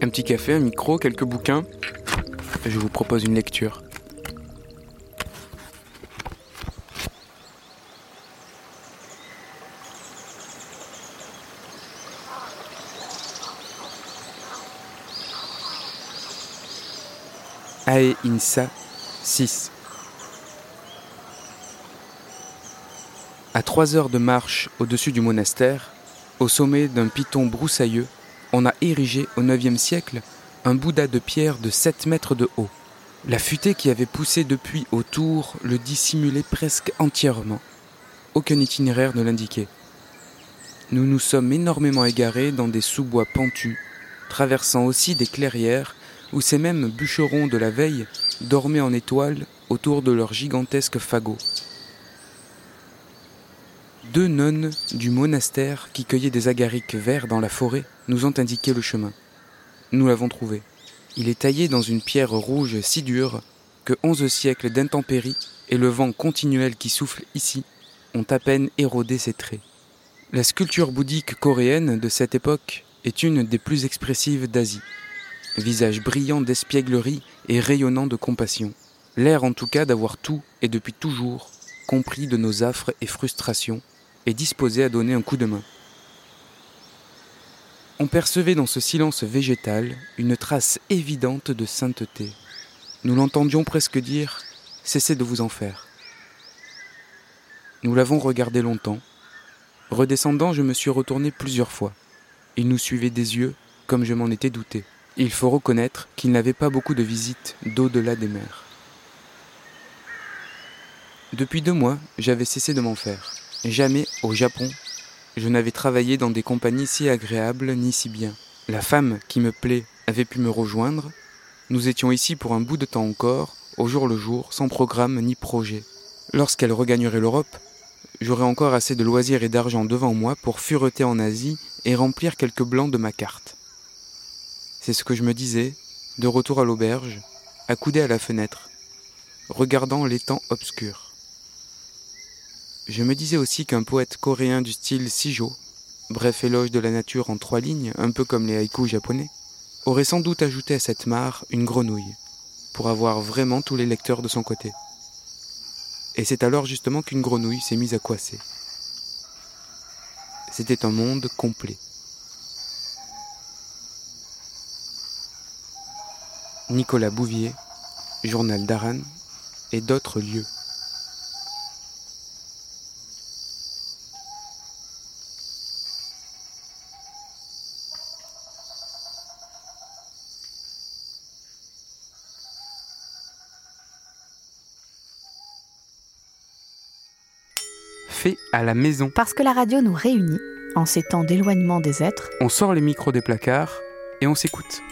Un petit café, un micro, quelques bouquins. Je vous propose une lecture. Ae Insa 6 À trois heures de marche au-dessus du monastère, au sommet d'un piton broussailleux, on a érigé au IXe siècle un Bouddha de pierre de 7 mètres de haut. La futaie qui avait poussé depuis autour le dissimulait presque entièrement. Aucun itinéraire ne l'indiquait. Nous nous sommes énormément égarés dans des sous-bois pentus, traversant aussi des clairières où ces mêmes bûcherons de la veille dormaient en étoiles autour de leurs gigantesques fagots. Deux nonnes du monastère qui cueillaient des agarics verts dans la forêt nous ont indiqué le chemin. Nous l'avons trouvé. Il est taillé dans une pierre rouge si dure que onze siècles d'intempéries et le vent continuel qui souffle ici ont à peine érodé ses traits. La sculpture bouddhique coréenne de cette époque est une des plus expressives d'Asie visage brillant d'espièglerie et rayonnant de compassion. L'air en tout cas d'avoir tout et depuis toujours compris de nos affres et frustrations et disposé à donner un coup de main. On percevait dans ce silence végétal une trace évidente de sainteté. Nous l'entendions presque dire Cessez de vous en faire. Nous l'avons regardé longtemps. Redescendant, je me suis retourné plusieurs fois. Il nous suivait des yeux, comme je m'en étais douté. Il faut reconnaître qu'il n'avait pas beaucoup de visites d'au-delà des mers. Depuis deux mois, j'avais cessé de m'en faire. Jamais, au Japon, je n'avais travaillé dans des compagnies si agréables ni si bien. La femme qui me plaît avait pu me rejoindre. Nous étions ici pour un bout de temps encore, au jour le jour, sans programme ni projet. Lorsqu'elle regagnerait l'Europe, j'aurais encore assez de loisirs et d'argent devant moi pour fureter en Asie et remplir quelques blancs de ma carte. C'est ce que je me disais, de retour à l'auberge, accoudé à la fenêtre, regardant l'étang obscur. Je me disais aussi qu'un poète coréen du style Sijo, bref éloge de la nature en trois lignes, un peu comme les haïkus japonais, aurait sans doute ajouté à cette mare une grenouille, pour avoir vraiment tous les lecteurs de son côté. Et c'est alors justement qu'une grenouille s'est mise à coasser. C'était un monde complet. Nicolas Bouvier, Journal d'Aran et d'autres lieux. Fait à la maison. Parce que la radio nous réunit, en ces temps d'éloignement des êtres, On sort les micros des placards et on s'écoute.